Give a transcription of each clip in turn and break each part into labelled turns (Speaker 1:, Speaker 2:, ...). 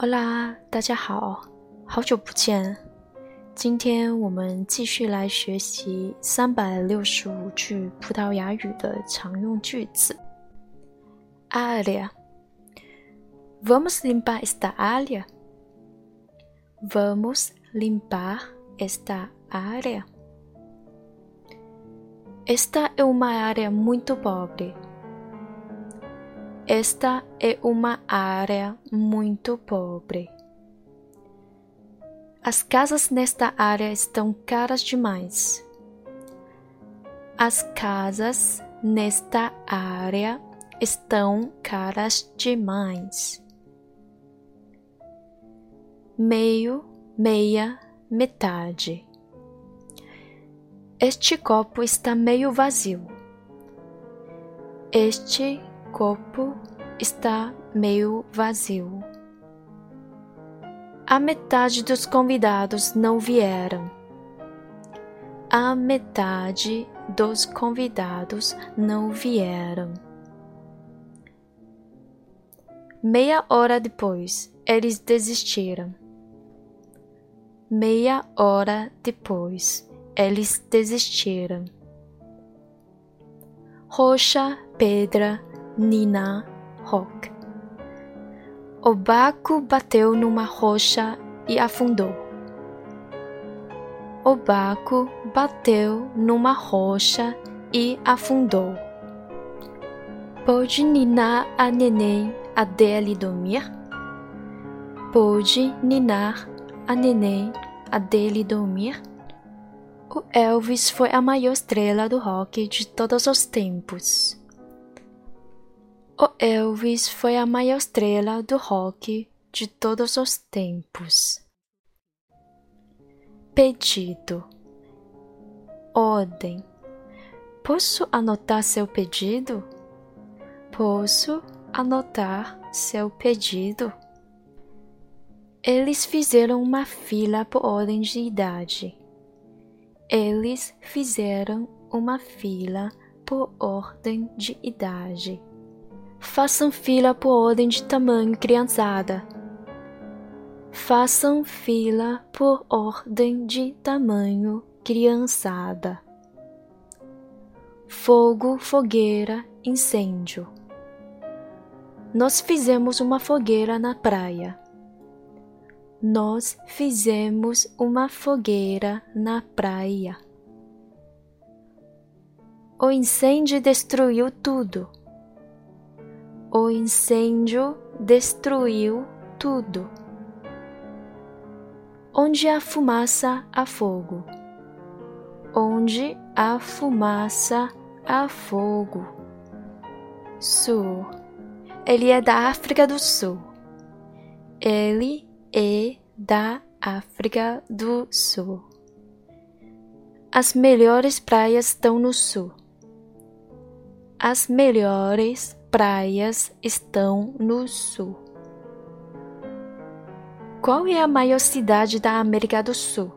Speaker 1: 好啦，大家好，好久不见。今天我们继续来学习三百六十五句葡萄牙语的常用句子。Área，Vamos limpar esta área. Vamos limpar esta área. Esta é uma área muito pobre. Esta é uma área muito pobre. As casas nesta área estão caras demais. As casas nesta área estão caras demais. Meio, meia, metade. Este copo está meio vazio. Este copo está meio vazio. A metade dos convidados não vieram. A metade dos convidados não vieram. Meia hora depois, eles desistiram. Meia hora depois, eles desistiram. Rocha, pedra, Nina Rock. O barco bateu numa rocha e afundou. O barco bateu numa rocha e afundou. Pode ninar a neném até dormir? Pode ninar a neném até dormir? O Elvis foi a maior estrela do rock de todos os tempos. O Elvis foi a maior estrela do rock de todos os tempos. Pedido. Ordem. Posso anotar seu pedido? Posso anotar seu pedido? Eles fizeram uma fila por ordem de idade. Eles fizeram uma fila por ordem de idade. Façam fila por ordem de tamanho, criançada. Façam fila por ordem de tamanho, criançada. Fogo, fogueira, incêndio. Nós fizemos uma fogueira na praia. Nós fizemos uma fogueira na praia. O incêndio destruiu tudo. O incêndio destruiu tudo. Onde há fumaça, há fogo. Onde há fumaça, há fogo. Sul. Ele é da África do Sul. Ele é da África do Sul. As melhores praias estão no sul. As melhores praias estão no sul. Qual é a maior cidade da América do Sul?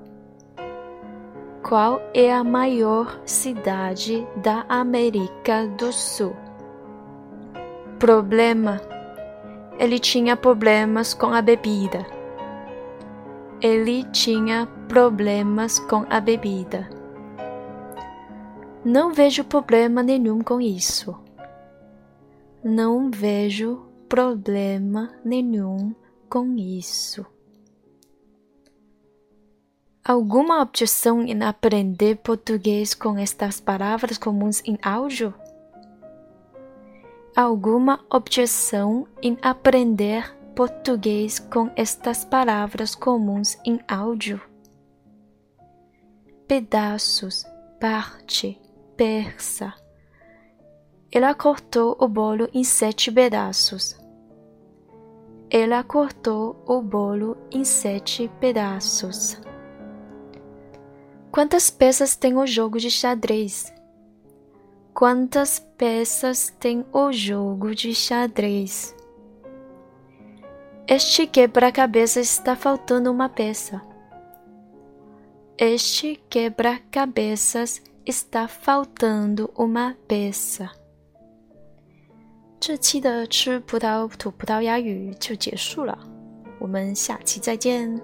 Speaker 1: Qual é a maior cidade da América do Sul? Problema. Ele tinha problemas com a bebida. Ele tinha problemas com a bebida. Não vejo problema nenhum com isso. Não vejo problema nenhum com isso. Alguma objeção em aprender português com estas palavras comuns em áudio? Alguma objeção em aprender português com estas palavras comuns em áudio? Pedaços, parte, persa ela cortou o bolo em sete pedaços. Ela cortou o bolo em sete pedaços. Quantas peças tem o jogo de xadrez? Quantas peças tem o jogo de xadrez? Este quebra-cabeça está faltando uma peça. Este quebra-cabeças está faltando uma peça.
Speaker 2: 这期的吃葡萄吐葡萄牙语就结束了。
Speaker 1: 我们下期再见。